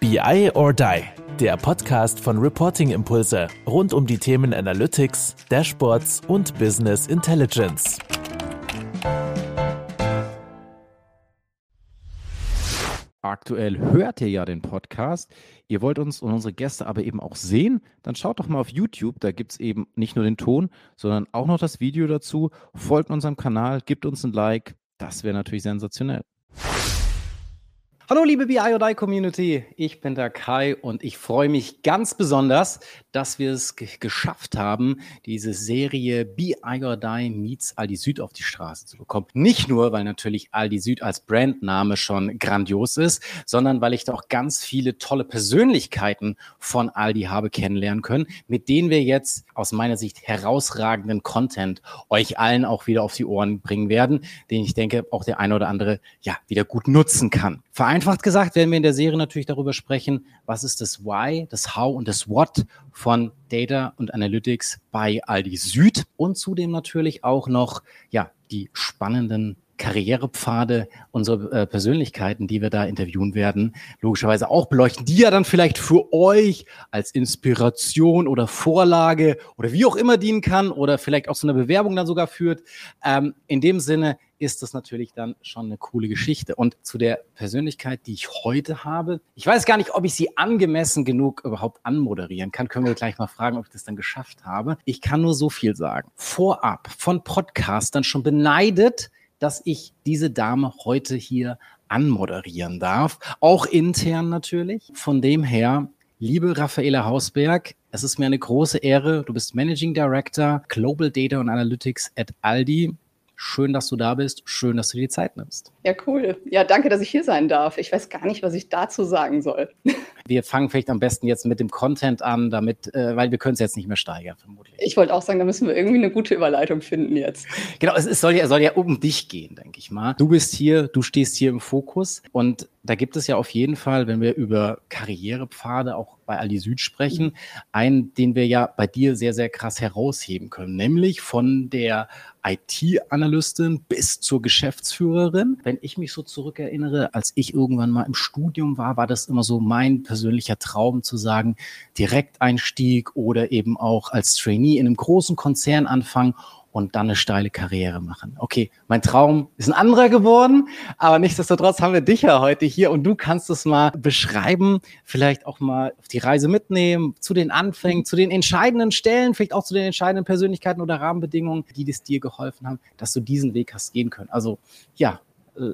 BI or Die, der Podcast von Reporting Impulse rund um die Themen Analytics, Dashboards und Business Intelligence. Aktuell hört ihr ja den Podcast. Ihr wollt uns und unsere Gäste aber eben auch sehen, dann schaut doch mal auf YouTube. Da gibt es eben nicht nur den Ton, sondern auch noch das Video dazu. Folgt unserem Kanal, gebt uns ein Like. Das wäre natürlich sensationell. Hallo liebe BI Community, ich bin der Kai und ich freue mich ganz besonders, dass wir es geschafft haben, diese Serie BI meets Aldi Süd auf die Straße zu bekommen. Nicht nur, weil natürlich Aldi Süd als Brandname schon grandios ist, sondern weil ich da auch ganz viele tolle Persönlichkeiten von Aldi habe kennenlernen können, mit denen wir jetzt aus meiner Sicht herausragenden Content euch allen auch wieder auf die Ohren bringen werden, den ich denke auch der eine oder andere ja wieder gut nutzen kann. Vereinfacht gesagt werden wir in der Serie natürlich darüber sprechen, was ist das Why, das How und das What von Data und Analytics bei Aldi Süd und zudem natürlich auch noch ja, die spannenden Karrierepfade unserer äh, Persönlichkeiten, die wir da interviewen werden, logischerweise auch beleuchten, die ja dann vielleicht für euch als Inspiration oder Vorlage oder wie auch immer dienen kann oder vielleicht auch so eine Bewerbung dann sogar führt. Ähm, in dem Sinne ist das natürlich dann schon eine coole Geschichte. Und zu der Persönlichkeit, die ich heute habe, ich weiß gar nicht, ob ich sie angemessen genug überhaupt anmoderieren kann. Können wir gleich mal fragen, ob ich das dann geschafft habe. Ich kann nur so viel sagen. Vorab von Podcastern schon beneidet, dass ich diese Dame heute hier anmoderieren darf. Auch intern natürlich. Von dem her, liebe Raffaela Hausberg, es ist mir eine große Ehre. Du bist Managing Director Global Data und Analytics at Aldi. Schön, dass du da bist. Schön, dass du dir die Zeit nimmst. Ja, cool. Ja, danke, dass ich hier sein darf. Ich weiß gar nicht, was ich dazu sagen soll. Wir fangen vielleicht am besten jetzt mit dem Content an, damit, äh, weil wir können es jetzt nicht mehr steigern, vermutlich. Ich wollte auch sagen, da müssen wir irgendwie eine gute Überleitung finden jetzt. Genau, es, es soll, ja, soll ja um dich gehen, denke ich mal. Du bist hier, du stehst hier im Fokus und da gibt es ja auf jeden Fall, wenn wir über Karrierepfade auch bei Aldi Süd sprechen, mhm. einen, den wir ja bei dir sehr, sehr krass herausheben können, nämlich von der IT-Analystin bis zur Geschäftsführerin. Wenn ich mich so zurückerinnere, als ich irgendwann mal im Studium war, war das immer so mein persönlicher Traum zu sagen, Direkteinstieg oder eben auch als Trainee in einem großen Konzern anfangen und dann eine steile Karriere machen. Okay, mein Traum ist ein anderer geworden, aber nichtsdestotrotz haben wir dich ja heute hier und du kannst es mal beschreiben, vielleicht auch mal auf die Reise mitnehmen, zu den Anfängen, zu den entscheidenden Stellen, vielleicht auch zu den entscheidenden Persönlichkeiten oder Rahmenbedingungen, die es dir geholfen haben, dass du diesen Weg hast gehen können. Also ja,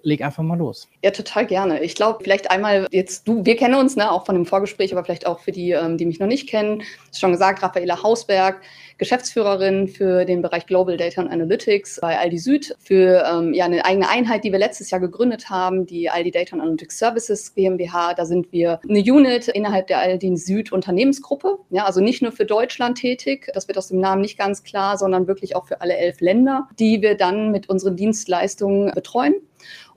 leg einfach mal los. Ja, total gerne. Ich glaube, vielleicht einmal jetzt du, wir kennen uns, ne, auch von dem Vorgespräch, aber vielleicht auch für die, ähm, die mich noch nicht kennen. Ist schon gesagt, Raffaela Hausberg, Geschäftsführerin für den Bereich Global Data and Analytics bei Aldi Süd, für ähm, ja, eine eigene Einheit, die wir letztes Jahr gegründet haben, die Aldi Data and Analytics Services GmbH. Da sind wir eine Unit innerhalb der Aldi Süd Unternehmensgruppe. Ja, also nicht nur für Deutschland tätig, das wird aus dem Namen nicht ganz klar, sondern wirklich auch für alle elf Länder, die wir dann mit unseren Dienstleistungen betreuen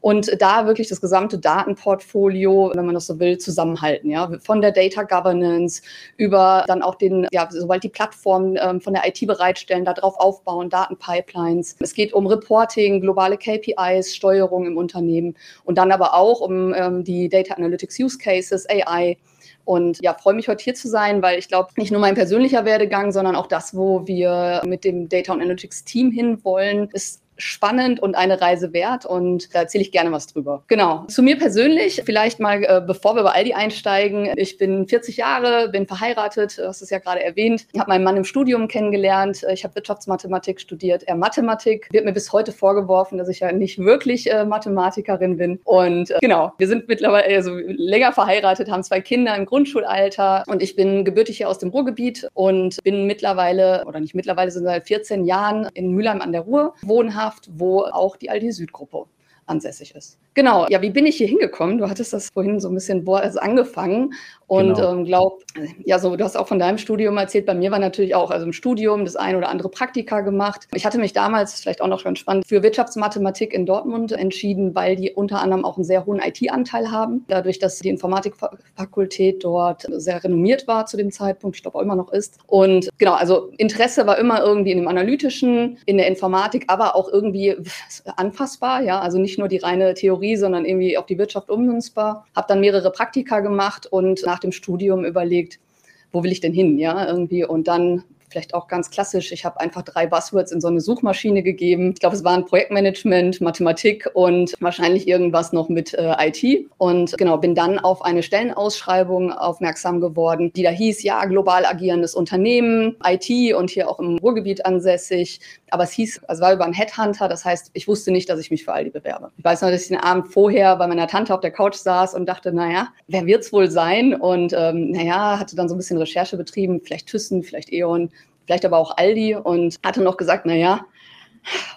und da wirklich das gesamte Datenportfolio, wenn man das so will, zusammenhalten. Ja, von der Data Governance über dann auch den, ja, sobald die Plattformen ähm, von der IT bereitstellen, darauf aufbauen, Datenpipelines. Es geht um Reporting, globale KPIs, Steuerung im Unternehmen und dann aber auch um ähm, die Data Analytics Use Cases, AI. Und ja, freue mich heute hier zu sein, weil ich glaube, nicht nur mein persönlicher Werdegang, sondern auch das, wo wir mit dem Data Analytics Team hinwollen, ist spannend und eine Reise wert und da erzähle ich gerne was drüber. Genau. Zu mir persönlich, vielleicht mal, äh, bevor wir bei Aldi einsteigen. Ich bin 40 Jahre, bin verheiratet, du hast es ja gerade erwähnt. Ich habe meinen Mann im Studium kennengelernt. Ich habe Wirtschaftsmathematik studiert, er Mathematik. Wird mir bis heute vorgeworfen, dass ich ja nicht wirklich äh, Mathematikerin bin. Und äh, genau, wir sind mittlerweile also länger verheiratet, haben zwei Kinder im Grundschulalter und ich bin gebürtig hier aus dem Ruhrgebiet und bin mittlerweile, oder nicht mittlerweile, sind seit 14 Jahren in Mülheim an der Ruhr wohnhaft Wirtschaft, wo auch die Aldi Südgruppe ansässig ist. Genau, ja, wie bin ich hier hingekommen? Du hattest das vorhin so ein bisschen also angefangen und genau. ähm, glaub, ja, so, du hast auch von deinem Studium erzählt. Bei mir war natürlich auch, also im Studium das ein oder andere Praktika gemacht. Ich hatte mich damals, vielleicht auch noch ganz spannend, für Wirtschaftsmathematik in Dortmund entschieden, weil die unter anderem auch einen sehr hohen IT-Anteil haben. Dadurch, dass die Informatikfakultät dort sehr renommiert war zu dem Zeitpunkt, ich glaube auch immer noch ist. Und genau, also Interesse war immer irgendwie in dem Analytischen, in der Informatik, aber auch irgendwie anfassbar, ja, also nicht nur die reine Theorie, sondern irgendwie auf die Wirtschaft ummünzbar. Habe dann mehrere Praktika gemacht und nach dem Studium überlegt, wo will ich denn hin, ja, irgendwie. Und dann vielleicht auch ganz klassisch. Ich habe einfach drei Buzzwords in so eine Suchmaschine gegeben. Ich glaube, es waren Projektmanagement, Mathematik und wahrscheinlich irgendwas noch mit äh, IT. Und genau, bin dann auf eine Stellenausschreibung aufmerksam geworden, die da hieß, ja, global agierendes Unternehmen, IT und hier auch im Ruhrgebiet ansässig. Aber es hieß, also war über einen Headhunter, das heißt, ich wusste nicht, dass ich mich für Aldi bewerbe. Ich weiß noch, dass ich den Abend vorher bei meiner Tante auf der Couch saß und dachte, naja, wer wird's wohl sein? Und ähm, naja, hatte dann so ein bisschen Recherche betrieben, vielleicht Thyssen, vielleicht E.ON, vielleicht aber auch Aldi und hatte noch gesagt, naja,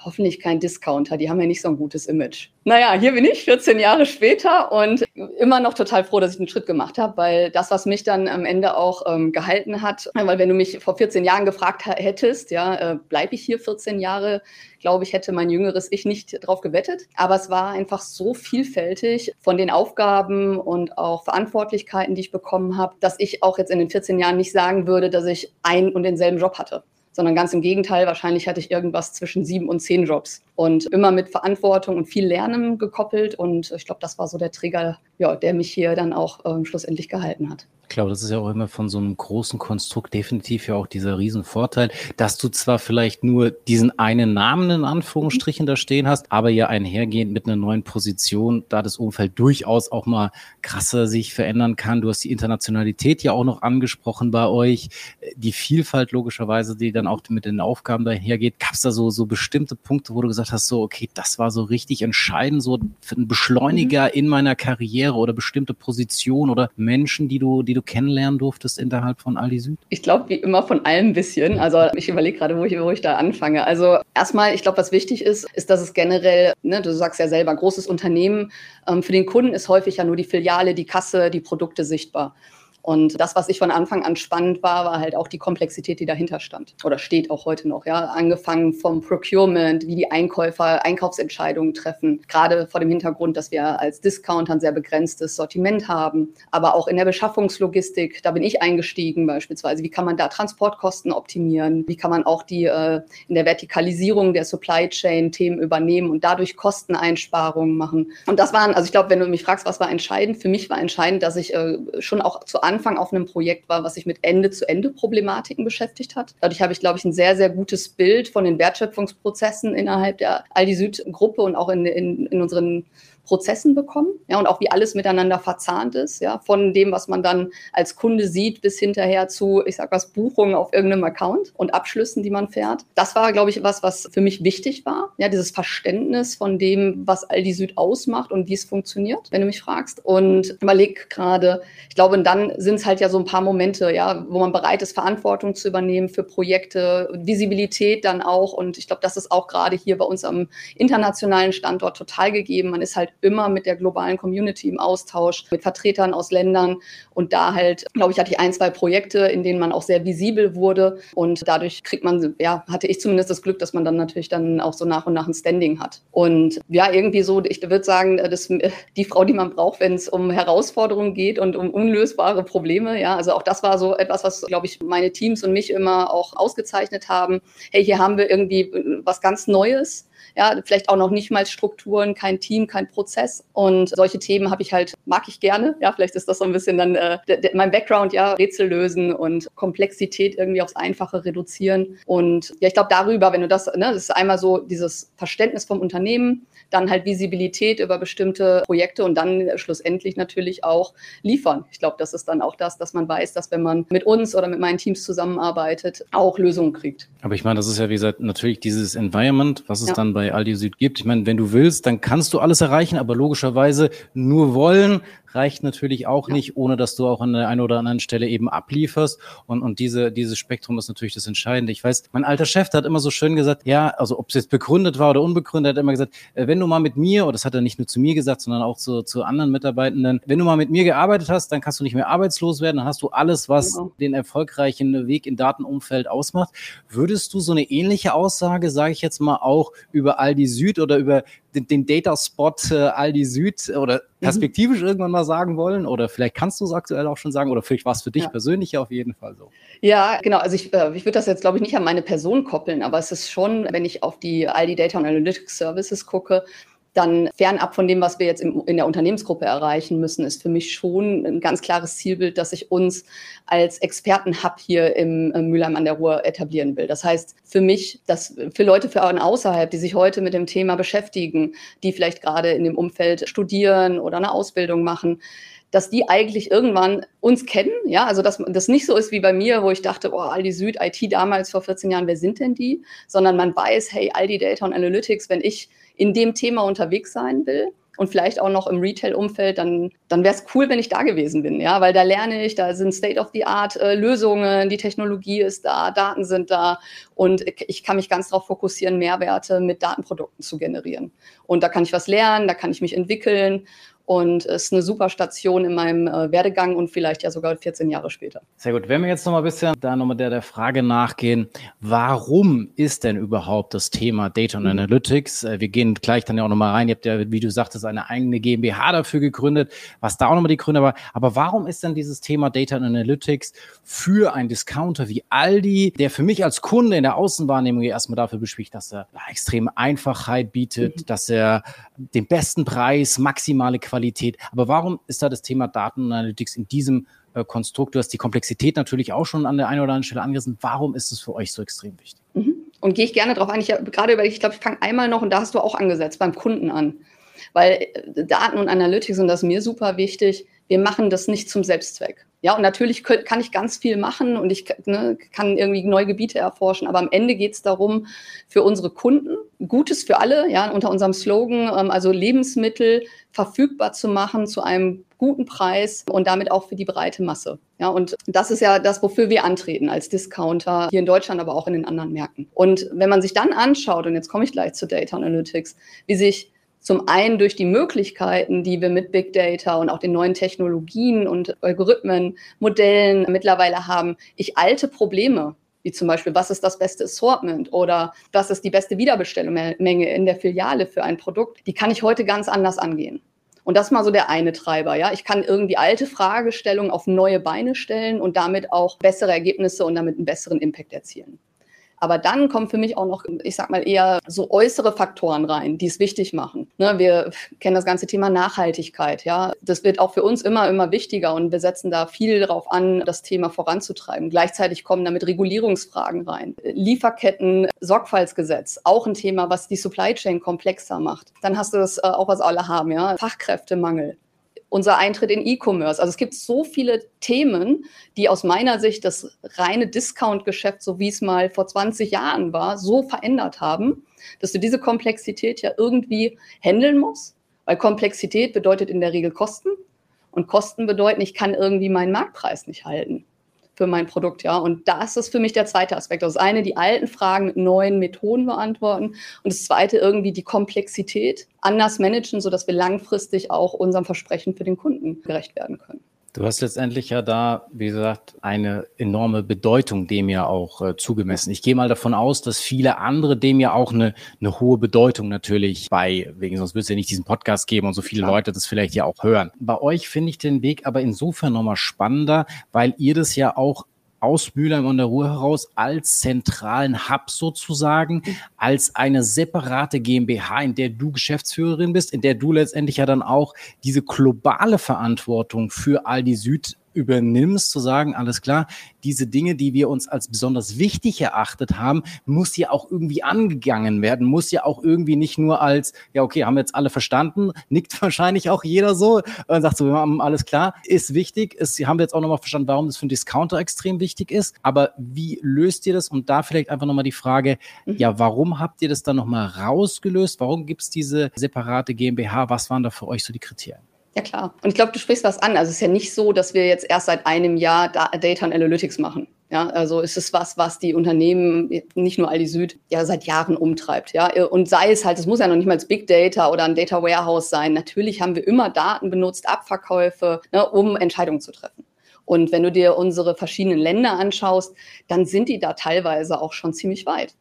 hoffentlich kein Discounter, die haben ja nicht so ein gutes Image. Naja, hier bin ich 14 Jahre später und immer noch total froh, dass ich einen Schritt gemacht habe, weil das, was mich dann am Ende auch ähm, gehalten hat, weil wenn du mich vor 14 Jahren gefragt hättest, ja, äh, bleibe ich hier 14 Jahre, glaube ich, hätte mein jüngeres Ich nicht drauf gewettet. Aber es war einfach so vielfältig von den Aufgaben und auch Verantwortlichkeiten, die ich bekommen habe, dass ich auch jetzt in den 14 Jahren nicht sagen würde, dass ich einen und denselben Job hatte sondern ganz im Gegenteil, wahrscheinlich hatte ich irgendwas zwischen sieben und zehn Jobs und immer mit Verantwortung und viel Lernen gekoppelt. Und ich glaube, das war so der Trigger, ja, der mich hier dann auch ähm, schlussendlich gehalten hat. Ich glaube, das ist ja auch immer von so einem großen Konstrukt definitiv ja auch dieser Riesenvorteil, dass du zwar vielleicht nur diesen einen Namen in Anführungsstrichen da stehen hast, aber ja einhergehend mit einer neuen Position, da das Umfeld durchaus auch mal krasser sich verändern kann. Du hast die Internationalität ja auch noch angesprochen bei euch, die Vielfalt logischerweise, die dann auch mit den Aufgaben dahergeht. Gab es da so, so bestimmte Punkte, wo du gesagt hast, so, okay, das war so richtig entscheidend, so einen Beschleuniger mhm. in meiner Karriere oder bestimmte Positionen oder Menschen, die du, die du kennenlernen durftest innerhalb von Aldi Süd? Ich glaube, wie immer von allem ein bisschen. Also ich überlege gerade, wo ich, wo ich da anfange. Also erstmal, ich glaube, was wichtig ist, ist, dass es generell, ne, du sagst ja selber, großes Unternehmen, ähm, für den Kunden ist häufig ja nur die Filiale, die Kasse, die Produkte sichtbar. Und das, was ich von Anfang an spannend war, war halt auch die Komplexität, die dahinter stand oder steht auch heute noch. Ja, angefangen vom Procurement, wie die Einkäufer Einkaufsentscheidungen treffen, gerade vor dem Hintergrund, dass wir als Discounter ein sehr begrenztes Sortiment haben, aber auch in der Beschaffungslogistik. Da bin ich eingestiegen beispielsweise. Wie kann man da Transportkosten optimieren? Wie kann man auch die äh, in der Vertikalisierung der Supply Chain Themen übernehmen und dadurch Kosteneinsparungen machen? Und das waren, also ich glaube, wenn du mich fragst, was war entscheidend, für mich war entscheidend, dass ich äh, schon auch zu auf einem Projekt war, was sich mit Ende-zu-Ende-Problematiken beschäftigt hat. Dadurch habe ich, glaube ich, ein sehr, sehr gutes Bild von den Wertschöpfungsprozessen innerhalb der Aldi Süd-Gruppe und auch in, in, in unseren Prozessen bekommen, ja, und auch wie alles miteinander verzahnt ist, ja, von dem, was man dann als Kunde sieht, bis hinterher zu, ich sag was, Buchungen auf irgendeinem Account und Abschlüssen, die man fährt. Das war, glaube ich, was, was für mich wichtig war, ja, dieses Verständnis von dem, was Aldi Süd ausmacht und wie es funktioniert, wenn du mich fragst. Und überleg gerade, ich glaube, dann sind es halt ja so ein paar Momente, ja, wo man bereit ist, Verantwortung zu übernehmen für Projekte, Visibilität dann auch. Und ich glaube, das ist auch gerade hier bei uns am internationalen Standort total gegeben. Man ist halt immer mit der globalen Community im Austausch, mit Vertretern aus Ländern. Und da halt, glaube ich, hatte ich ein, zwei Projekte, in denen man auch sehr visibel wurde. Und dadurch kriegt man, ja, hatte ich zumindest das Glück, dass man dann natürlich dann auch so nach und nach ein Standing hat. Und ja, irgendwie so, ich würde sagen, das, die Frau, die man braucht, wenn es um Herausforderungen geht und um unlösbare Probleme. Ja, also auch das war so etwas, was, glaube ich, meine Teams und mich immer auch ausgezeichnet haben. Hey, hier haben wir irgendwie was ganz Neues ja, vielleicht auch noch nicht mal Strukturen, kein Team, kein Prozess. Und solche Themen habe ich halt, mag ich gerne. Ja, vielleicht ist das so ein bisschen dann äh, mein Background, ja, Rätsel lösen und Komplexität irgendwie aufs Einfache reduzieren. Und ja, ich glaube darüber, wenn du das, ne, das ist einmal so dieses Verständnis vom Unternehmen, dann halt Visibilität über bestimmte Projekte und dann schlussendlich natürlich auch liefern. Ich glaube, das ist dann auch das, dass man weiß, dass wenn man mit uns oder mit meinen Teams zusammenarbeitet, auch Lösungen kriegt. Aber ich meine, das ist ja wie gesagt natürlich dieses Environment, was es ja. dann bei Aldi Süd gibt. Ich meine, wenn du willst, dann kannst du alles erreichen, aber logischerweise nur wollen reicht natürlich auch ja. nicht, ohne dass du auch an der einen oder anderen Stelle eben ablieferst. Und, und diese, dieses Spektrum ist natürlich das Entscheidende. Ich weiß, mein alter Chef, hat immer so schön gesagt, ja, also ob es jetzt begründet war oder unbegründet, hat immer gesagt, äh, wenn du mal mit mir, oder das hat er nicht nur zu mir gesagt, sondern auch zu, zu anderen Mitarbeitenden, wenn du mal mit mir gearbeitet hast, dann kannst du nicht mehr arbeitslos werden, dann hast du alles, was genau. den erfolgreichen Weg im Datenumfeld ausmacht. Würdest du so eine ähnliche Aussage, sage ich jetzt mal, auch über Aldi Süd oder über den, den Data Spot äh, Aldi Süd oder mhm. perspektivisch mhm. irgendwann mal sagen wollen? Oder vielleicht kannst du es aktuell auch schon sagen oder vielleicht war es für dich ja. persönlich ja auf jeden Fall so. Ja, genau. Also ich, äh, ich würde das jetzt, glaube ich, nicht an meine Person koppeln, aber es ist schon, wenn ich auf die Aldi Data und Analytics Services gucke, dann fernab von dem, was wir jetzt im, in der Unternehmensgruppe erreichen müssen, ist für mich schon ein ganz klares Zielbild, dass ich uns als Expertenhub hier im äh, Mülheim an der Ruhr etablieren will. Das heißt, für mich, dass für Leute von außerhalb, die sich heute mit dem Thema beschäftigen, die vielleicht gerade in dem Umfeld studieren oder eine Ausbildung machen, dass die eigentlich irgendwann uns kennen, ja, also dass das nicht so ist wie bei mir, wo ich dachte, oh, Aldi Süd, IT damals vor 14 Jahren, wer sind denn die? Sondern man weiß, hey, Aldi Data und Analytics, wenn ich in dem Thema unterwegs sein will und vielleicht auch noch im Retail-Umfeld, dann, dann wäre es cool, wenn ich da gewesen bin, ja, weil da lerne ich, da sind State-of-the-Art-Lösungen, äh, die Technologie ist da, Daten sind da und ich kann mich ganz darauf fokussieren, Mehrwerte mit Datenprodukten zu generieren. Und da kann ich was lernen, da kann ich mich entwickeln und es ist eine super Station in meinem äh, Werdegang und vielleicht ja sogar 14 Jahre später. Sehr gut. Wenn wir jetzt noch mal ein bisschen da nochmal der, der Frage nachgehen, warum ist denn überhaupt das Thema Data und mhm. Analytics? Äh, wir gehen gleich dann ja auch nochmal rein. Ihr habt ja, wie du sagtest, eine eigene GmbH dafür gegründet, was da auch nochmal die Gründe war. Aber warum ist denn dieses Thema Data und Analytics für einen Discounter wie Aldi, der für mich als Kunde in der Außenwahrnehmung erstmal dafür bespricht, dass er extreme Einfachheit bietet, mhm. dass er den besten Preis, maximale Qualität Qualität. Aber warum ist da das Thema Daten und Analytics in diesem äh, Konstrukt? Du hast die Komplexität natürlich auch schon an der einen oder anderen Stelle angerissen. Warum ist es für euch so extrem wichtig? Mhm. Und gehe ich gerne darauf ein. Ich habe gerade überlegt, ich glaube, ich fange einmal noch, und da hast du auch angesetzt, beim Kunden an. Weil äh, Daten und Analytics, und das ist mir super wichtig, wir machen das nicht zum Selbstzweck. Ja, und natürlich kann ich ganz viel machen und ich ne, kann irgendwie neue Gebiete erforschen, aber am Ende geht es darum, für unsere Kunden Gutes für alle, ja, unter unserem Slogan, ähm, also Lebensmittel verfügbar zu machen zu einem guten Preis und damit auch für die breite Masse. Ja, und das ist ja das, wofür wir antreten als Discounter hier in Deutschland, aber auch in den anderen Märkten. Und wenn man sich dann anschaut, und jetzt komme ich gleich zu Data Analytics, wie sich zum einen durch die Möglichkeiten, die wir mit Big Data und auch den neuen Technologien und Algorithmen, Modellen mittlerweile haben, ich alte Probleme wie zum Beispiel, was ist das beste Assortment oder was ist die beste Wiederbestellmenge in der Filiale für ein Produkt, die kann ich heute ganz anders angehen. Und das ist mal so der eine Treiber, ja. Ich kann irgendwie alte Fragestellungen auf neue Beine stellen und damit auch bessere Ergebnisse und damit einen besseren Impact erzielen. Aber dann kommen für mich auch noch, ich sag mal, eher so äußere Faktoren rein, die es wichtig machen. Ne, wir kennen das ganze Thema Nachhaltigkeit, ja. Das wird auch für uns immer, immer wichtiger und wir setzen da viel darauf an, das Thema voranzutreiben. Gleichzeitig kommen damit Regulierungsfragen rein. Lieferketten, Sorgfaltsgesetz, auch ein Thema, was die Supply Chain komplexer macht. Dann hast du das äh, auch, was alle haben, ja. Fachkräftemangel unser Eintritt in E-Commerce. Also es gibt so viele Themen, die aus meiner Sicht das reine Discount-Geschäft, so wie es mal vor 20 Jahren war, so verändert haben, dass du diese Komplexität ja irgendwie handeln musst, weil Komplexität bedeutet in der Regel Kosten. Und Kosten bedeuten, ich kann irgendwie meinen Marktpreis nicht halten für mein Produkt, ja. Und das ist für mich der zweite Aspekt. Das eine, die alten Fragen mit neuen Methoden beantworten und das zweite irgendwie die Komplexität anders managen, sodass wir langfristig auch unserem Versprechen für den Kunden gerecht werden können. Du hast letztendlich ja da, wie gesagt, eine enorme Bedeutung dem ja auch äh, zugemessen. Ich gehe mal davon aus, dass viele andere dem ja auch eine, eine hohe Bedeutung natürlich bei, wegen sonst würde es ja nicht diesen Podcast geben und so viele ja. Leute das vielleicht ja auch hören. Bei euch finde ich den Weg aber insofern nochmal spannender, weil ihr das ja auch aus Mülheim an der Ruhr heraus als zentralen Hub sozusagen, als eine separate GmbH, in der du Geschäftsführerin bist, in der du letztendlich ja dann auch diese globale Verantwortung für Aldi Süd übernimmst, zu sagen, alles klar, diese Dinge, die wir uns als besonders wichtig erachtet haben, muss ja auch irgendwie angegangen werden, muss ja auch irgendwie nicht nur als, ja, okay, haben wir jetzt alle verstanden, nickt wahrscheinlich auch jeder so und sagt so, wir haben alles klar, ist wichtig, ist, haben wir jetzt auch nochmal verstanden, warum das für einen Discounter extrem wichtig ist, aber wie löst ihr das? Und da vielleicht einfach nochmal die Frage, mhm. ja, warum habt ihr das dann nochmal rausgelöst? Warum gibt es diese separate GmbH? Was waren da für euch so die Kriterien? Ja, klar. Und ich glaube, du sprichst was an. Also es ist ja nicht so, dass wir jetzt erst seit einem Jahr Data und Analytics machen. Ja, also es ist was, was die Unternehmen, nicht nur Aldi Süd, ja seit Jahren umtreibt. Ja, und sei es halt, es muss ja noch nicht mal Big Data oder ein Data Warehouse sein. Natürlich haben wir immer Daten benutzt, Abverkäufe, ne, um Entscheidungen zu treffen. Und wenn du dir unsere verschiedenen Länder anschaust, dann sind die da teilweise auch schon ziemlich weit.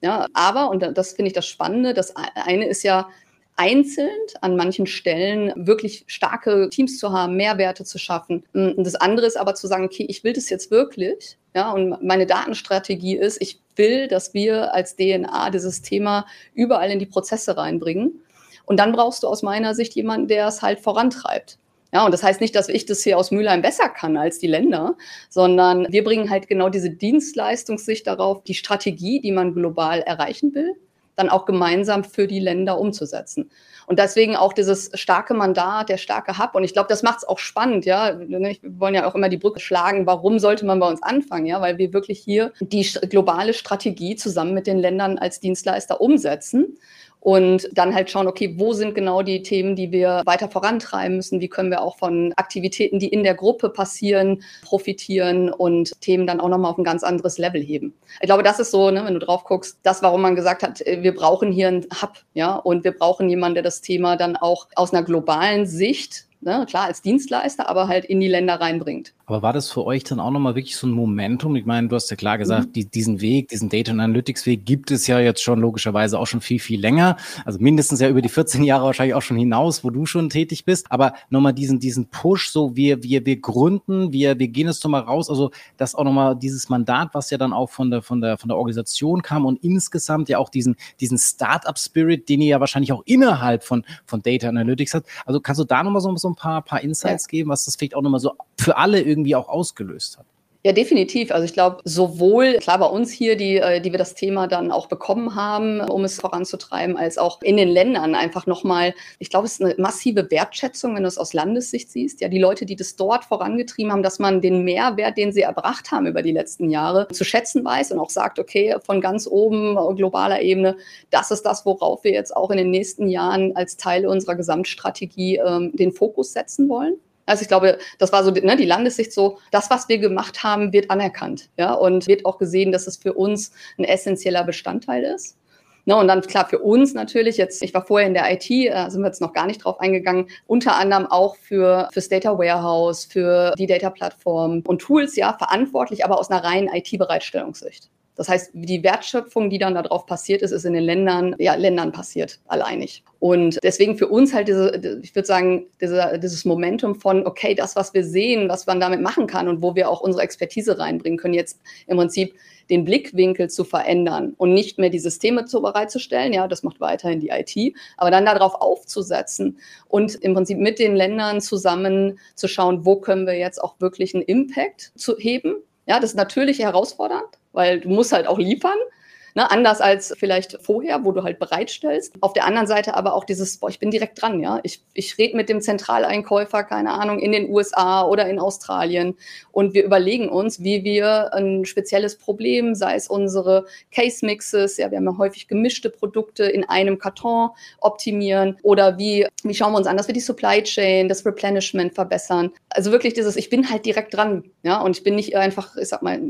Ja, aber, und das finde ich das Spannende, das eine ist ja, einzeln an manchen Stellen wirklich starke Teams zu haben, Mehrwerte zu schaffen. Und das andere ist aber zu sagen, okay, ich will das jetzt wirklich. Ja, und meine Datenstrategie ist, ich will, dass wir als DNA dieses Thema überall in die Prozesse reinbringen. Und dann brauchst du aus meiner Sicht jemanden, der es halt vorantreibt. Ja, und das heißt nicht, dass ich das hier aus Mülheim besser kann als die Länder, sondern wir bringen halt genau diese Dienstleistungssicht darauf, die Strategie, die man global erreichen will, dann auch gemeinsam für die Länder umzusetzen. Und deswegen auch dieses starke Mandat, der starke Hub. Und ich glaube, das macht es auch spannend, ja. Wir wollen ja auch immer die Brücke schlagen, warum sollte man bei uns anfangen, ja, weil wir wirklich hier die globale Strategie zusammen mit den Ländern als Dienstleister umsetzen und dann halt schauen, okay, wo sind genau die Themen, die wir weiter vorantreiben müssen? Wie können wir auch von Aktivitäten, die in der Gruppe passieren, profitieren und Themen dann auch nochmal auf ein ganz anderes Level heben? Ich glaube, das ist so, ne, wenn du drauf guckst, das, warum man gesagt hat, äh, wir brauchen hier einen Hub, ja, und wir brauchen jemanden, der das Thema dann auch aus einer globalen Sicht ne, klar als Dienstleister, aber halt in die Länder reinbringt. Aber war das für euch dann auch nochmal wirklich so ein Momentum? Ich meine, du hast ja klar gesagt, mhm. die, diesen Weg, diesen Data Analytics Weg gibt es ja jetzt schon logischerweise auch schon viel, viel länger. Also mindestens ja über die 14 Jahre wahrscheinlich auch schon hinaus, wo du schon tätig bist. Aber nochmal diesen, diesen Push, so wir, wir, wir gründen, wir, wir gehen jetzt nochmal raus. Also das auch nochmal dieses Mandat, was ja dann auch von der, von der, von der Organisation kam und insgesamt ja auch diesen, diesen Startup Spirit, den ihr ja wahrscheinlich auch innerhalb von, von Data Analytics hat. Also kannst du da nochmal so, so ein paar, paar Insights ja. geben, was das vielleicht auch nochmal so für alle irgendwie auch ausgelöst hat? Ja, definitiv. Also ich glaube, sowohl klar bei uns hier, die, äh, die wir das Thema dann auch bekommen haben, um es voranzutreiben, als auch in den Ländern einfach nochmal, ich glaube, es ist eine massive Wertschätzung, wenn du es aus Landessicht siehst. Ja, die Leute, die das dort vorangetrieben haben, dass man den Mehrwert, den sie erbracht haben über die letzten Jahre, zu schätzen weiß und auch sagt, okay, von ganz oben, äh, globaler Ebene, das ist das, worauf wir jetzt auch in den nächsten Jahren als Teil unserer Gesamtstrategie ähm, den Fokus setzen wollen. Also ich glaube, das war so ne, die Landessicht so, das, was wir gemacht haben, wird anerkannt, ja, und wird auch gesehen, dass es für uns ein essentieller Bestandteil ist. Ne, und dann klar für uns natürlich, jetzt, ich war vorher in der IT, da sind wir jetzt noch gar nicht drauf eingegangen, unter anderem auch für fürs Data Warehouse, für die Data Plattform und Tools, ja, verantwortlich, aber aus einer reinen IT-Bereitstellungssicht. Das heißt, die Wertschöpfung, die dann darauf passiert ist, ist in den Ländern, ja, Ländern passiert, alleinig. Und deswegen für uns halt diese, ich würde sagen, diese, dieses Momentum von, okay, das, was wir sehen, was man damit machen kann und wo wir auch unsere Expertise reinbringen können, jetzt im Prinzip den Blickwinkel zu verändern und nicht mehr die Systeme zu bereitzustellen, ja, das macht weiterhin die IT, aber dann darauf aufzusetzen und im Prinzip mit den Ländern zusammen zu schauen, wo können wir jetzt auch wirklich einen Impact zu heben. Ja, das ist natürlich herausfordernd, weil du musst halt auch liefern. Ne, anders als vielleicht vorher, wo du halt bereitstellst. Auf der anderen Seite aber auch dieses, boah, ich bin direkt dran, ja. Ich, ich rede mit dem Zentraleinkäufer, keine Ahnung, in den USA oder in Australien und wir überlegen uns, wie wir ein spezielles Problem, sei es unsere Case Mixes, ja, wir haben ja häufig gemischte Produkte in einem Karton optimieren oder wie, wie schauen wir uns an, dass wir die Supply Chain, das Replenishment verbessern. Also wirklich dieses, ich bin halt direkt dran, ja, und ich bin nicht einfach, ich sag mal,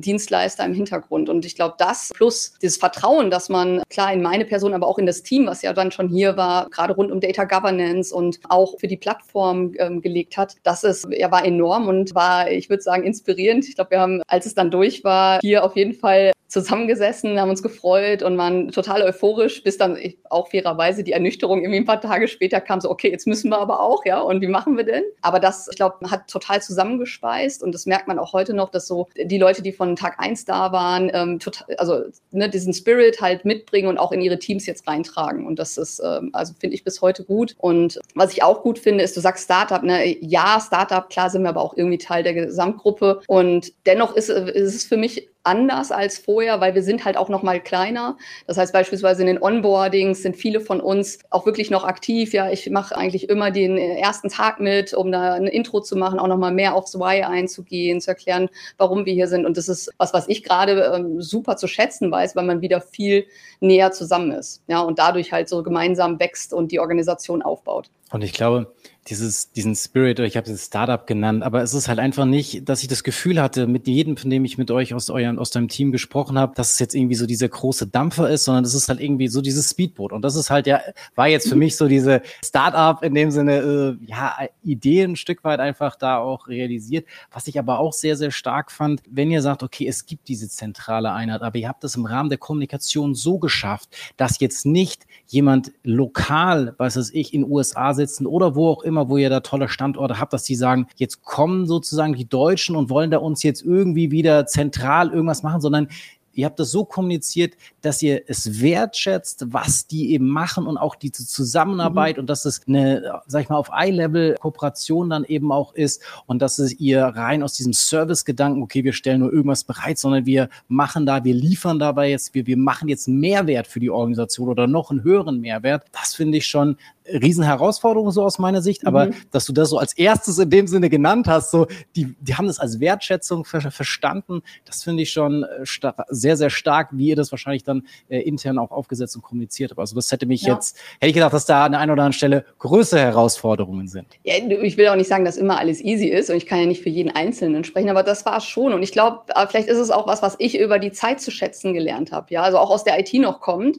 Dienstleister im Hintergrund. Und ich glaube, das plus dieses Vertrauen, dass man klar in meine Person, aber auch in das Team, was ja dann schon hier war, gerade rund um Data Governance und auch für die Plattform ähm, gelegt hat, das ist, ja, war enorm und war, ich würde sagen, inspirierend. Ich glaube, wir haben, als es dann durch war, hier auf jeden Fall zusammengesessen, haben uns gefreut und waren total euphorisch, bis dann auch fairerweise die Ernüchterung irgendwie ein paar Tage später kam, so, okay, jetzt müssen wir aber auch, ja, und wie machen wir denn? Aber das, ich glaube, hat total zusammengespeist und das merkt man auch heute noch, dass so die Leute, die von Tag eins da waren, ähm, total, also ne, diesen Spirit halt mitbringen und auch in ihre Teams jetzt reintragen. Und das ist, ähm, also finde ich bis heute gut. Und was ich auch gut finde, ist, du sagst Startup, ne? Ja, Startup, klar sind wir aber auch irgendwie Teil der Gesamtgruppe. Und dennoch ist, ist es für mich anders als vorher, weil wir sind halt auch noch mal kleiner. Das heißt beispielsweise in den Onboardings sind viele von uns auch wirklich noch aktiv. Ja, ich mache eigentlich immer den ersten Tag mit, um da ein Intro zu machen, auch noch mal mehr aufs Why einzugehen, zu erklären, warum wir hier sind. Und das ist was, was ich gerade ähm, super zu schätzen weiß, weil man wieder viel näher zusammen ist. Ja, und dadurch halt so gemeinsam wächst und die Organisation aufbaut. Und ich glaube, dieses, diesen Spirit, oder ich habe es Startup genannt, aber es ist halt einfach nicht, dass ich das Gefühl hatte, mit jedem, von dem ich mit euch aus euren, aus deinem Team gesprochen habe, dass es jetzt irgendwie so dieser große Dampfer ist, sondern es ist halt irgendwie so dieses Speedboot. Und das ist halt ja, war jetzt für mich so diese Startup in dem Sinne, äh, ja, Idee ein Stück weit einfach da auch realisiert. Was ich aber auch sehr, sehr stark fand, wenn ihr sagt, okay, es gibt diese zentrale Einheit, aber ihr habt das im Rahmen der Kommunikation so geschafft, dass jetzt nicht jemand lokal, was weiß ich, in USA sitzen oder wo auch immer immer, wo ihr da tolle Standorte habt, dass die sagen, jetzt kommen sozusagen die Deutschen und wollen da uns jetzt irgendwie wieder zentral irgendwas machen, sondern ihr habt das so kommuniziert, dass ihr es wertschätzt, was die eben machen und auch diese Zusammenarbeit mhm. und dass es eine, sag ich mal, auf Eye-Level Kooperation dann eben auch ist und dass es ihr rein aus diesem Service-Gedanken, okay, wir stellen nur irgendwas bereit, sondern wir machen da, wir liefern dabei jetzt, wir, wir machen jetzt Mehrwert für die Organisation oder noch einen höheren Mehrwert. Das finde ich schon Riesenherausforderung so aus meiner Sicht, aber mhm. dass du das so als erstes in dem Sinne genannt hast, so die, die haben das als Wertschätzung ver verstanden, das finde ich schon äh, sehr, sehr stark, wie ihr das wahrscheinlich dann äh, intern auch aufgesetzt und kommuniziert habt. Also das hätte mich ja. jetzt, hätte ich gedacht, dass da an der einen oder anderen Stelle größere Herausforderungen sind. Ja, ich will auch nicht sagen, dass immer alles easy ist und ich kann ja nicht für jeden Einzelnen sprechen, aber das war es schon und ich glaube, äh, vielleicht ist es auch was, was ich über die Zeit zu schätzen gelernt habe, ja, also auch aus der IT noch kommt.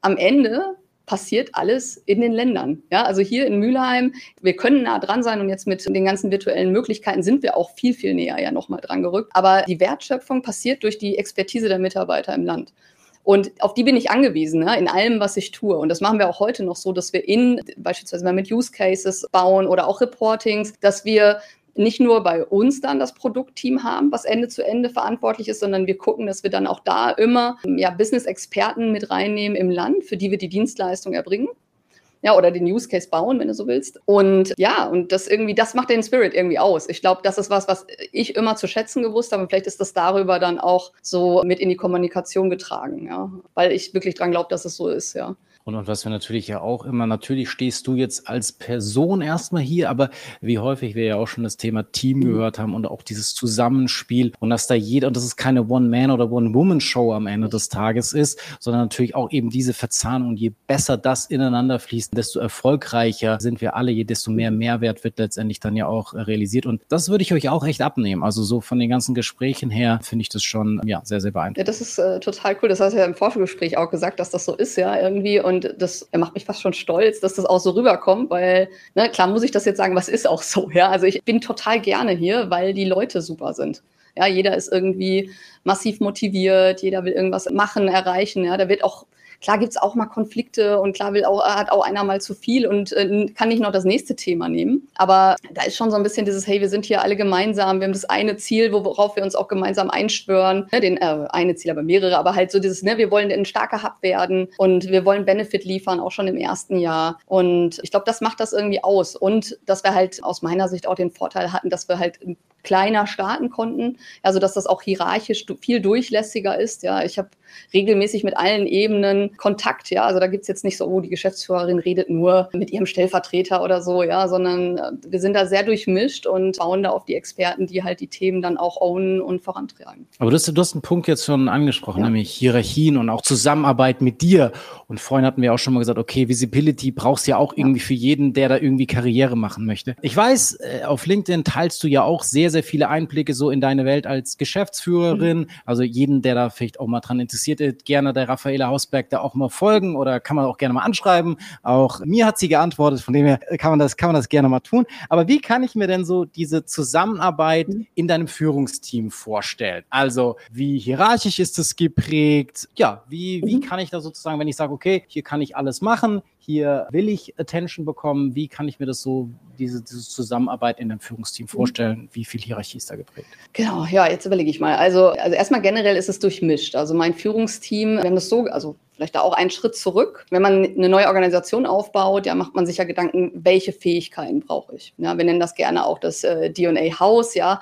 Am Ende passiert alles in den Ländern. Ja, also hier in Mülheim, wir können nah dran sein und jetzt mit den ganzen virtuellen Möglichkeiten sind wir auch viel, viel näher ja nochmal dran gerückt. Aber die Wertschöpfung passiert durch die Expertise der Mitarbeiter im Land. Und auf die bin ich angewiesen, ne, in allem, was ich tue. Und das machen wir auch heute noch so, dass wir in, beispielsweise mal mit Use Cases bauen oder auch Reportings, dass wir nicht nur bei uns dann das Produktteam haben, was Ende zu Ende verantwortlich ist, sondern wir gucken, dass wir dann auch da immer ja, Business-Experten mit reinnehmen im Land, für die wir die Dienstleistung erbringen. Ja, oder den Use Case bauen, wenn du so willst. Und ja, und das irgendwie, das macht den Spirit irgendwie aus. Ich glaube, das ist was, was ich immer zu schätzen gewusst habe. Und vielleicht ist das darüber dann auch so mit in die Kommunikation getragen, ja. Weil ich wirklich dran glaube, dass es so ist, ja. Und, und was wir natürlich ja auch immer, natürlich stehst du jetzt als Person erstmal hier, aber wie häufig wir ja auch schon das Thema Team mhm. gehört haben und auch dieses Zusammenspiel und dass da jeder, und das ist keine One-Man- oder One-Woman-Show am Ende des Tages ist, sondern natürlich auch eben diese Verzahnung. Und je besser das ineinander fließt, desto erfolgreicher sind wir alle, je desto mehr Mehrwert wird letztendlich dann ja auch realisiert. Und das würde ich euch auch echt abnehmen. Also so von den ganzen Gesprächen her finde ich das schon, ja, sehr, sehr beeindruckend. Ja, das ist äh, total cool. Das hast du ja im Vorgespräch auch gesagt, dass das so ist, ja, irgendwie. Und und das macht mich fast schon stolz, dass das auch so rüberkommt, weil, ne, klar muss ich das jetzt sagen, was ist auch so, ja. Also ich bin total gerne hier, weil die Leute super sind. Ja, jeder ist irgendwie massiv motiviert, jeder will irgendwas machen, erreichen. Ja, da wird auch Klar gibt es auch mal Konflikte und klar will auch, hat auch einer mal zu viel und äh, kann nicht noch das nächste Thema nehmen. Aber da ist schon so ein bisschen dieses, hey, wir sind hier alle gemeinsam, wir haben das eine Ziel, worauf wir uns auch gemeinsam einschwören. Ne, den, äh, eine Ziel, aber mehrere, aber halt so dieses, ne, wir wollen ein starker Hub werden und wir wollen Benefit liefern, auch schon im ersten Jahr. Und ich glaube, das macht das irgendwie aus. Und dass wir halt aus meiner Sicht auch den Vorteil hatten, dass wir halt kleiner starten konnten. Also dass das auch hierarchisch viel durchlässiger ist. Ja, ich habe regelmäßig mit allen Ebenen Kontakt. Ja, also da gibt es jetzt nicht so, oh, die Geschäftsführerin redet nur mit ihrem Stellvertreter oder so, ja, sondern äh, wir sind da sehr durchmischt und bauen da auf die Experten, die halt die Themen dann auch ownen und vorantreiben. Aber du hast, du hast einen Punkt jetzt schon angesprochen, ja. nämlich Hierarchien und auch Zusammenarbeit mit dir. Und vorhin hatten wir auch schon mal gesagt, okay, Visibility brauchst du ja auch irgendwie für jeden, der da irgendwie Karriere machen möchte. Ich weiß, äh, auf LinkedIn teilst du ja auch sehr, sehr viele Einblicke so in deine Welt als Geschäftsführerin. Mhm. Also jeden, der da vielleicht auch mal dran interessiert ist, gerne der Raffaela Hausberg da auch mal folgen oder kann man auch gerne mal anschreiben. Auch mir hat sie geantwortet, von dem her kann man das, kann man das gerne mal tun. Aber wie kann ich mir denn so diese Zusammenarbeit mhm. in deinem Führungsteam vorstellen? Also wie hierarchisch ist es geprägt? Ja, wie, wie mhm. kann ich da sozusagen, wenn ich sage, okay, hier kann ich alles machen, hier will ich Attention bekommen. Wie kann ich mir das so, diese, diese Zusammenarbeit in dem Führungsteam vorstellen? Wie viel Hierarchie ist da geprägt? Genau, ja, jetzt überlege ich mal. Also, also erstmal generell ist es durchmischt. Also mein Führungsteam, wir haben das so, also vielleicht da auch einen Schritt zurück. Wenn man eine neue Organisation aufbaut, ja, macht man sich ja Gedanken, welche Fähigkeiten brauche ich. Ja, wir nennen das gerne auch das äh, DNA House, ja,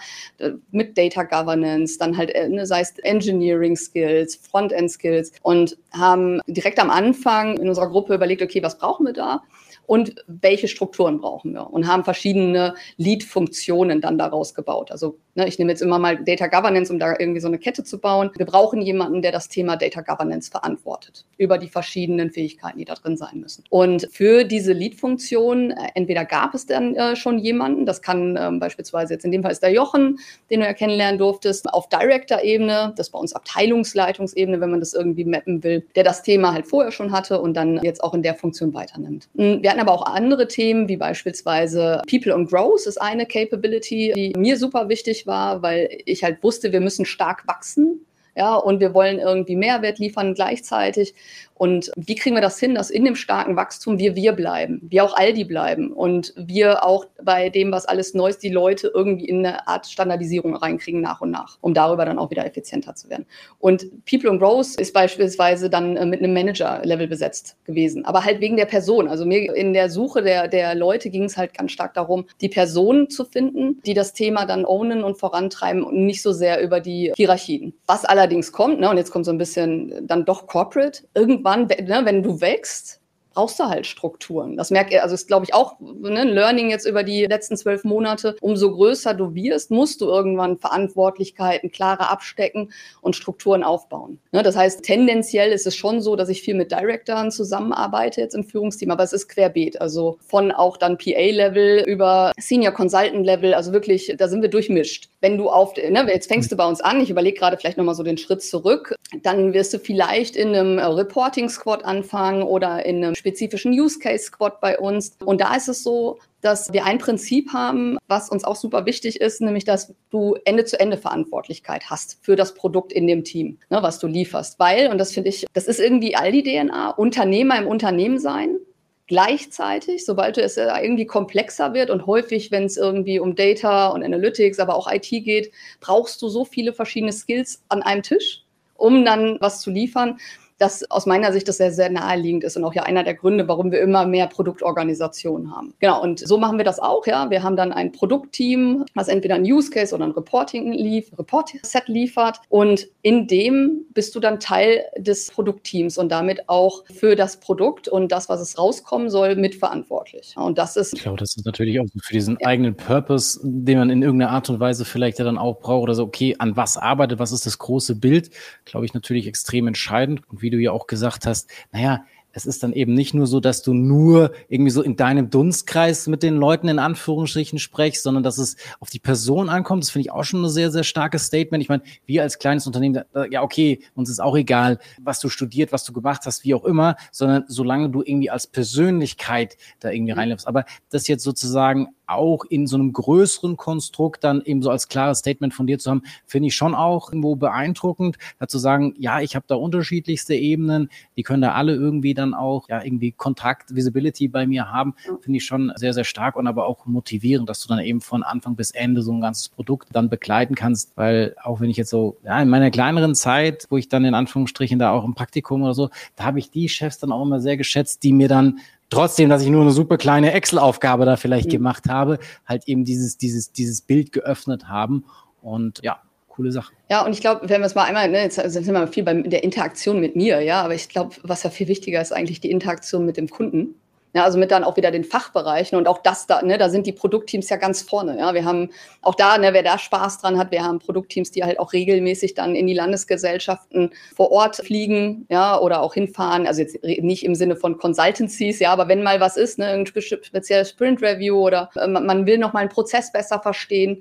mit Data Governance, dann halt, äh, ne, sei es Engineering Skills, Frontend Skills und haben direkt am Anfang in unserer Gruppe überlegt, okay, was brauchen wir da? Und welche Strukturen brauchen wir und haben verschiedene Lead-Funktionen dann daraus gebaut. Also ne, ich nehme jetzt immer mal Data Governance, um da irgendwie so eine Kette zu bauen. Wir brauchen jemanden, der das Thema Data Governance verantwortet über die verschiedenen Fähigkeiten, die da drin sein müssen. Und für diese Lead-Funktion, äh, entweder gab es dann äh, schon jemanden, das kann ähm, beispielsweise jetzt in dem Fall ist der Jochen, den du ja kennenlernen durftest, auf Director-Ebene, das bei uns Abteilungsleitungsebene, wenn man das irgendwie mappen will, der das Thema halt vorher schon hatte und dann jetzt auch in der Funktion weiternimmt. Hm, wir hatten aber auch andere Themen, wie beispielsweise People and Growth ist eine Capability, die mir super wichtig war, weil ich halt wusste, wir müssen stark wachsen. Ja, und wir wollen irgendwie Mehrwert liefern gleichzeitig. Und wie kriegen wir das hin, dass in dem starken Wachstum wir wir bleiben, wir auch Aldi bleiben und wir auch bei dem, was alles neu ist, die Leute irgendwie in eine Art Standardisierung reinkriegen nach und nach, um darüber dann auch wieder effizienter zu werden. Und People and Growth ist beispielsweise dann äh, mit einem Manager-Level besetzt gewesen, aber halt wegen der Person. Also mir in der Suche der, der Leute ging es halt ganz stark darum, die Personen zu finden, die das Thema dann ownen und vorantreiben und nicht so sehr über die Hierarchien. Was allerdings kommt, ne, und jetzt kommt so ein bisschen dann doch Corporate, irgendwann, ne, wenn du wächst, brauchst du halt Strukturen. Das merkt ihr, also ist, glaube ich, auch ne, Learning jetzt über die letzten zwölf Monate. Umso größer du wirst, musst du irgendwann Verantwortlichkeiten klarer abstecken und Strukturen aufbauen. Ne, das heißt, tendenziell ist es schon so, dass ich viel mit Directoren zusammenarbeite jetzt im Führungsteam, aber es ist querbeet. Also von auch dann PA-Level über Senior Consultant-Level, also wirklich, da sind wir durchmischt. Wenn du auf, ne, jetzt fängst du bei uns an, ich überlege gerade vielleicht nochmal so den Schritt zurück, dann wirst du vielleicht in einem Reporting-Squad anfangen oder in einem spezifischen Use Case Squad bei uns. Und da ist es so, dass wir ein Prinzip haben, was uns auch super wichtig ist, nämlich dass du Ende-zu-Ende Verantwortlichkeit hast für das Produkt in dem Team, ne, was du lieferst. Weil, und das finde ich, das ist irgendwie all die DNA, Unternehmer im Unternehmen sein. Gleichzeitig, sobald es irgendwie komplexer wird und häufig, wenn es irgendwie um Data und Analytics, aber auch IT geht, brauchst du so viele verschiedene Skills an einem Tisch, um dann was zu liefern das aus meiner Sicht das sehr, sehr naheliegend ist und auch ja einer der Gründe, warum wir immer mehr Produktorganisationen haben. Genau, und so machen wir das auch, ja. Wir haben dann ein Produktteam, was entweder ein Use Case oder ein Reporting lief, Report-Set liefert und in dem bist du dann Teil des Produktteams und damit auch für das Produkt und das, was es rauskommen soll, mitverantwortlich. Und das ist. Ich glaube, das ist natürlich auch für diesen ja. eigenen Purpose, den man in irgendeiner Art und Weise vielleicht ja dann auch braucht oder so, okay, an was arbeitet, was ist das große Bild, glaube ich natürlich extrem entscheidend. Und wie du ja auch gesagt hast, naja, es ist dann eben nicht nur so, dass du nur irgendwie so in deinem Dunstkreis mit den Leuten in Anführungsstrichen sprichst, sondern dass es auf die Person ankommt. Das finde ich auch schon ein sehr, sehr starkes Statement. Ich meine, wir als kleines Unternehmen, ja, okay, uns ist auch egal, was du studiert, was du gemacht hast, wie auch immer, sondern solange du irgendwie als Persönlichkeit da irgendwie mhm. reinläufst. Aber das jetzt sozusagen auch in so einem größeren Konstrukt dann eben so als klares Statement von dir zu haben, finde ich schon auch irgendwo beeindruckend, dazu sagen, ja, ich habe da unterschiedlichste Ebenen, die können da alle irgendwie dann auch ja irgendwie Kontakt, Visibility bei mir haben, finde ich schon sehr, sehr stark und aber auch motivierend, dass du dann eben von Anfang bis Ende so ein ganzes Produkt dann begleiten kannst, weil auch wenn ich jetzt so, ja, in meiner kleineren Zeit, wo ich dann in Anführungsstrichen da auch im Praktikum oder so, da habe ich die Chefs dann auch immer sehr geschätzt, die mir dann trotzdem, dass ich nur eine super kleine Excel-Aufgabe da vielleicht mhm. gemacht habe, halt eben dieses, dieses, dieses Bild geöffnet haben. Und ja, coole Sache. Ja, und ich glaube, wenn wir es mal einmal, ne, jetzt sind wir viel bei der Interaktion mit mir, ja, aber ich glaube, was ja viel wichtiger ist, eigentlich die Interaktion mit dem Kunden. Ja, also mit dann auch wieder den Fachbereichen und auch das da, ne, da sind die Produktteams ja ganz vorne. Ja, wir haben auch da, ne, wer da Spaß dran hat, wir haben Produktteams, die halt auch regelmäßig dann in die Landesgesellschaften vor Ort fliegen, ja, oder auch hinfahren. Also jetzt nicht im Sinne von Consultancies, ja, aber wenn mal was ist, ne, ein spezielles Sprint Review oder äh, man will noch mal einen Prozess besser verstehen,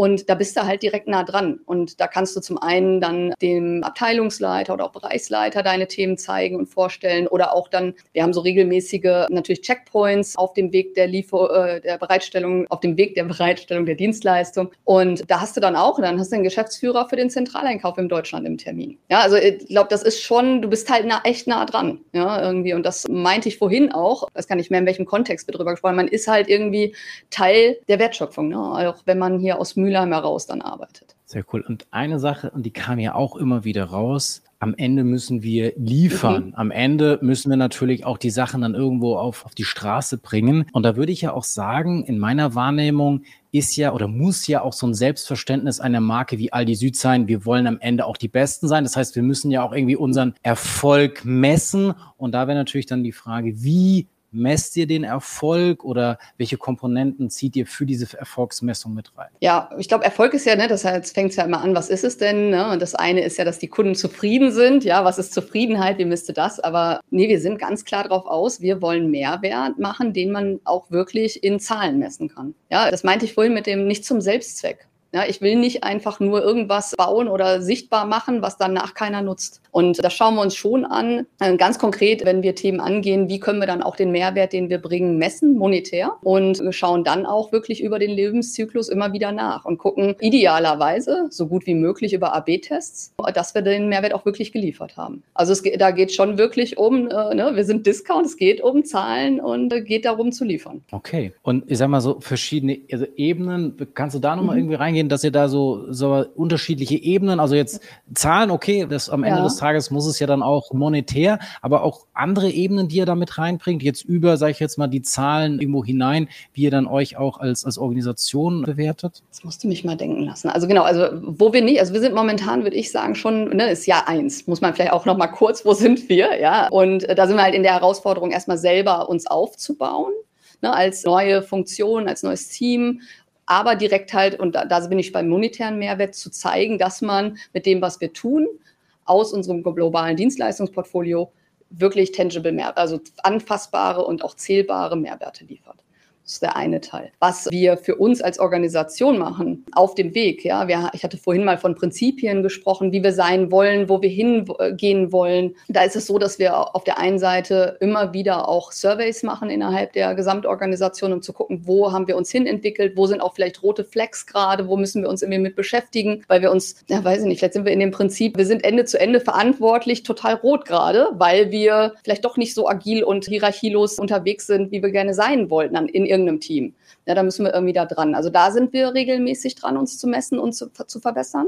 und da bist du halt direkt nah dran. Und da kannst du zum einen dann dem Abteilungsleiter oder auch Bereichsleiter deine Themen zeigen und vorstellen. Oder auch dann, wir haben so regelmäßige natürlich Checkpoints auf dem Weg der Liefer, äh, der Bereitstellung, auf dem Weg der Bereitstellung der Dienstleistung. Und da hast du dann auch, dann hast du einen Geschäftsführer für den Zentraleinkauf in Deutschland im Termin. Ja, also ich glaube, das ist schon, du bist halt nah, echt nah dran. Ja, irgendwie. Und das meinte ich vorhin auch, das kann ich mehr in welchem Kontext wir drüber gesprochen, man ist halt irgendwie Teil der Wertschöpfung. Ne? Auch wenn man hier aus Mülheim heraus dann arbeitet. Sehr cool. Und eine Sache, und die kam ja auch immer wieder raus, am Ende müssen wir liefern. Mhm. Am Ende müssen wir natürlich auch die Sachen dann irgendwo auf, auf die Straße bringen. Und da würde ich ja auch sagen, in meiner Wahrnehmung ist ja oder muss ja auch so ein Selbstverständnis einer Marke wie Aldi Süd sein. Wir wollen am Ende auch die Besten sein. Das heißt, wir müssen ja auch irgendwie unseren Erfolg messen. Und da wäre natürlich dann die Frage, wie messt ihr den Erfolg oder welche Komponenten zieht ihr für diese Erfolgsmessung mit rein? Ja, ich glaube, Erfolg ist ja, ne, das heißt, fängt es ja immer an, was ist es denn? Ne? Und das eine ist ja, dass die Kunden zufrieden sind. Ja, was ist Zufriedenheit? Wie misst du das? Aber nee, wir sind ganz klar darauf aus, wir wollen Mehrwert machen, den man auch wirklich in Zahlen messen kann. Ja, das meinte ich vorhin mit dem nicht zum Selbstzweck. Ja, ich will nicht einfach nur irgendwas bauen oder sichtbar machen, was danach keiner nutzt. Und das schauen wir uns schon an. Äh, ganz konkret, wenn wir Themen angehen, wie können wir dann auch den Mehrwert, den wir bringen, messen, monetär. Und schauen dann auch wirklich über den Lebenszyklus immer wieder nach und gucken idealerweise so gut wie möglich über AB-Tests, dass wir den Mehrwert auch wirklich geliefert haben. Also es, da geht schon wirklich um, äh, ne, wir sind Discount, es geht um Zahlen und äh, geht darum zu liefern. Okay. Und ich sag mal so verschiedene also Ebenen, kannst du da nochmal mhm. irgendwie reingehen, dass ihr da so, so unterschiedliche Ebenen, also jetzt Zahlen, okay, das am Ende ja. des Tages muss es ja dann auch monetär, aber auch andere Ebenen, die ihr da mit reinbringt, jetzt über, sage ich jetzt mal, die Zahlen irgendwo hinein, wie ihr dann euch auch als, als Organisation bewertet? Das musst du mich mal denken lassen. Also genau, also wo wir nicht, also wir sind momentan, würde ich sagen, schon, ne, ist Jahr eins, muss man vielleicht auch noch mal kurz, wo sind wir, ja? Und äh, da sind wir halt in der Herausforderung, erstmal selber uns aufzubauen. Ne, als neue Funktion, als neues Team aber direkt halt, und da, da bin ich beim monetären Mehrwert, zu zeigen, dass man mit dem, was wir tun, aus unserem globalen Dienstleistungsportfolio wirklich tangible Mehrwerte, also anfassbare und auch zählbare Mehrwerte liefert. Ist der eine Teil. Was wir für uns als Organisation machen, auf dem Weg, ja, wir, ich hatte vorhin mal von Prinzipien gesprochen, wie wir sein wollen, wo wir hingehen wollen. Da ist es so, dass wir auf der einen Seite immer wieder auch Surveys machen innerhalb der Gesamtorganisation, um zu gucken, wo haben wir uns hinentwickelt, wo sind auch vielleicht rote Flecks gerade, wo müssen wir uns irgendwie mit beschäftigen, weil wir uns, ja, weiß ich nicht, vielleicht sind wir in dem Prinzip, wir sind Ende zu Ende verantwortlich, total rot gerade, weil wir vielleicht doch nicht so agil und hierarchielos unterwegs sind, wie wir gerne sein wollten in irgendeinem Team. Ja, da müssen wir irgendwie da dran. Also da sind wir regelmäßig dran, uns zu messen und zu, zu verbessern.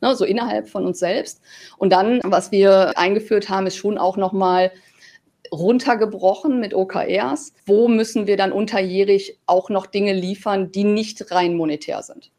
Ne, so innerhalb von uns selbst. Und dann, was wir eingeführt haben, ist schon auch nochmal runtergebrochen mit OKRs. Wo müssen wir dann unterjährig auch noch Dinge liefern, die nicht rein monetär sind?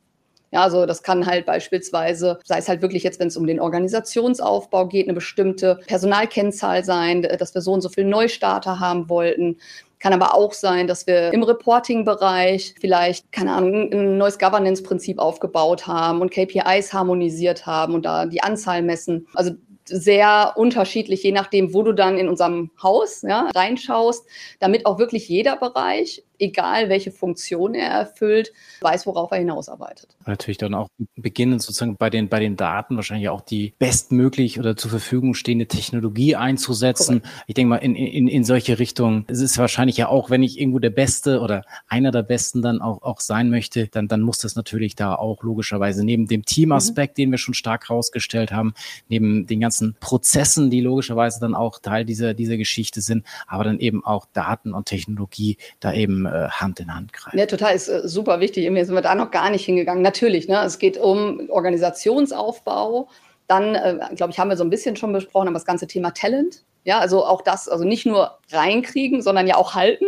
Ja, also das kann halt beispielsweise, sei es halt wirklich jetzt, wenn es um den Organisationsaufbau geht, eine bestimmte Personalkennzahl sein, dass wir so und so viel Neustarter haben wollten. Kann aber auch sein, dass wir im Reporting-Bereich vielleicht, keine Ahnung, ein neues Governance-Prinzip aufgebaut haben und KPIs harmonisiert haben und da die Anzahl messen. Also sehr unterschiedlich, je nachdem, wo du dann in unserem Haus ja, reinschaust, damit auch wirklich jeder Bereich egal welche Funktion er erfüllt, weiß, worauf er hinausarbeitet. Natürlich dann auch beginnen sozusagen bei den, bei den Daten wahrscheinlich auch die bestmöglich oder zur Verfügung stehende Technologie einzusetzen. Correct. Ich denke mal, in, in, in solche Richtungen. Es ist wahrscheinlich ja auch, wenn ich irgendwo der Beste oder einer der Besten dann auch, auch sein möchte, dann, dann muss das natürlich da auch logischerweise neben dem Teamaspekt, mhm. den wir schon stark herausgestellt haben, neben den ganzen Prozessen, die logischerweise dann auch Teil dieser, dieser Geschichte sind, aber dann eben auch Daten und Technologie da eben äh, Hand in Hand greifen. Ja, total, ist äh, super wichtig. Irgendwie sind wir da noch gar nicht hingegangen. Natürlich, ne, es geht um Organisationsaufbau. Dann, äh, glaube ich, haben wir so ein bisschen schon besprochen, aber das ganze Thema Talent. Ja, also auch das, also nicht nur reinkriegen, sondern ja auch halten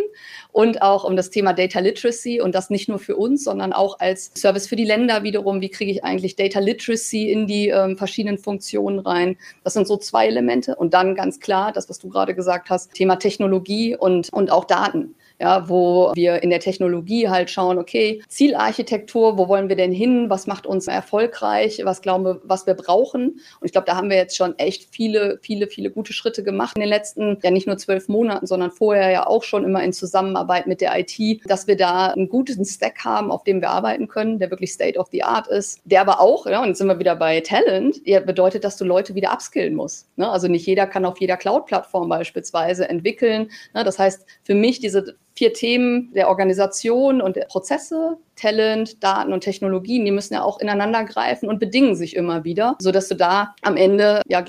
und auch um das Thema Data Literacy und das nicht nur für uns, sondern auch als Service für die Länder wiederum. Wie kriege ich eigentlich Data Literacy in die ähm, verschiedenen Funktionen rein? Das sind so zwei Elemente. Und dann ganz klar, das, was du gerade gesagt hast, Thema Technologie und, und auch Daten ja, wo wir in der Technologie halt schauen, okay, Zielarchitektur, wo wollen wir denn hin? Was macht uns erfolgreich? Was glauben wir, was wir brauchen? Und ich glaube, da haben wir jetzt schon echt viele, viele, viele gute Schritte gemacht in den letzten, ja nicht nur zwölf Monaten, sondern vorher ja auch schon immer in Zusammenarbeit mit der IT, dass wir da einen guten Stack haben, auf dem wir arbeiten können, der wirklich State of the Art ist, der aber auch, ja, und jetzt sind wir wieder bei Talent, ja, bedeutet, dass du Leute wieder upskillen musst. Ne? Also nicht jeder kann auf jeder Cloud-Plattform beispielsweise entwickeln. Ne? Das heißt, für mich diese vier Themen der Organisation und der Prozesse, Talent, Daten und Technologien, die müssen ja auch ineinander greifen und bedingen sich immer wieder, sodass du da am Ende ja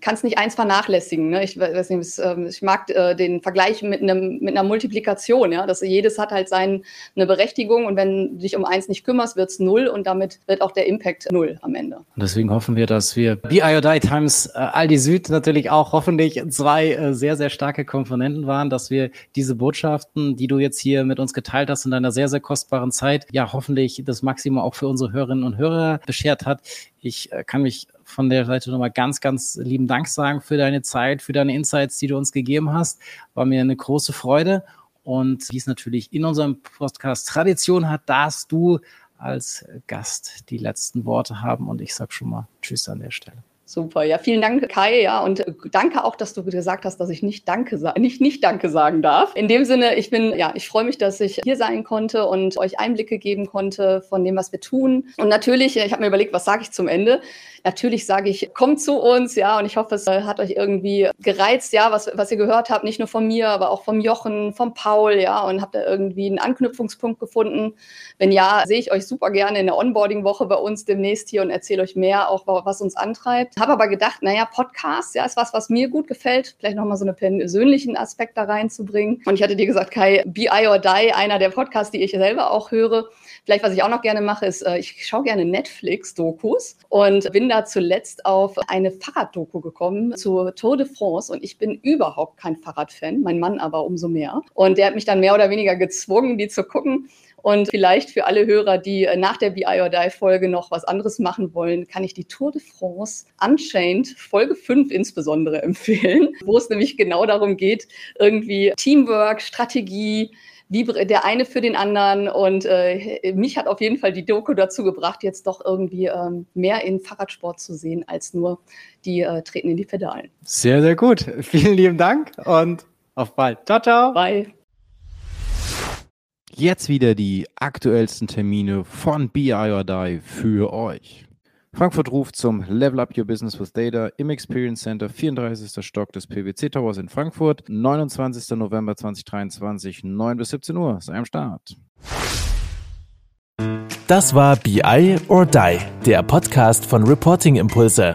kannst nicht eins vernachlässigen. Ne? Ich weiß nicht, ähm, ich mag äh, den Vergleich mit, einem, mit einer Multiplikation, ja, dass jedes hat halt seine Berechtigung und wenn du dich um eins nicht kümmerst, wird es null und damit wird auch der Impact null am Ende. Und deswegen hoffen wir, dass wir wie IODI Times äh, Aldi Süd natürlich auch hoffentlich zwei äh, sehr, sehr starke Komponenten waren, dass wir diese Botschaften, die du jetzt hier mit uns geteilt hast in deiner sehr, sehr kostbaren Zeit, ja, hoffentlich das Maximum auch für unsere Hörerinnen und Hörer beschert hat. Ich äh, kann mich von der Seite nochmal ganz, ganz lieben Dank sagen für deine Zeit, für deine Insights, die du uns gegeben hast. War mir eine große Freude. Und wie es natürlich in unserem Podcast Tradition hat, darfst du als Gast die letzten Worte haben. Und ich sage schon mal Tschüss an der Stelle. Super, ja, vielen Dank, Kai, ja, und danke auch, dass du gesagt hast, dass ich nicht Danke nicht nicht Danke sagen darf. In dem Sinne, ich bin, ja, ich freue mich, dass ich hier sein konnte und euch Einblicke geben konnte von dem, was wir tun. Und natürlich, ich habe mir überlegt, was sage ich zum Ende? Natürlich sage ich, kommt zu uns, ja, und ich hoffe, es äh, hat euch irgendwie gereizt, ja, was, was ihr gehört habt, nicht nur von mir, aber auch vom Jochen, vom Paul, ja, und habt da irgendwie einen Anknüpfungspunkt gefunden. Wenn ja, sehe ich euch super gerne in der Onboarding-Woche bei uns demnächst hier und erzähle euch mehr, auch was uns antreibt. Habe aber gedacht, naja, Podcast, ja, ist was, was mir gut gefällt, vielleicht nochmal so einen persönlichen Aspekt da reinzubringen. Und ich hatte dir gesagt, Kai, Be I or Die, einer der Podcasts, die ich selber auch höre. Vielleicht, was ich auch noch gerne mache, ist, äh, ich schaue gerne Netflix-Dokus und bin da zuletzt auf eine Fahrraddoku gekommen zur Tour de France und ich bin überhaupt kein Fahrradfan, mein Mann aber umso mehr. Und der hat mich dann mehr oder weniger gezwungen, die zu gucken. Und vielleicht für alle Hörer, die äh, nach der BI or Die Folge noch was anderes machen wollen, kann ich die Tour de France Unchained Folge 5 insbesondere empfehlen, wo es nämlich genau darum geht, irgendwie Teamwork, Strategie, wie der eine für den anderen. Und äh, mich hat auf jeden Fall die Doku dazu gebracht, jetzt doch irgendwie ähm, mehr in Fahrradsport zu sehen, als nur die äh, treten in die Pedalen. Sehr, sehr gut. Vielen lieben Dank und auf bald. Ciao, ciao. Bye. Jetzt wieder die aktuellsten Termine von BI or Die für euch. Frankfurt ruft zum Level Up Your Business with Data im Experience Center, 34. Stock des PwC Towers in Frankfurt, 29. November 2023, 9 bis 17 Uhr. Sei am Start. Das war BI or Die, der Podcast von Reporting Impulse.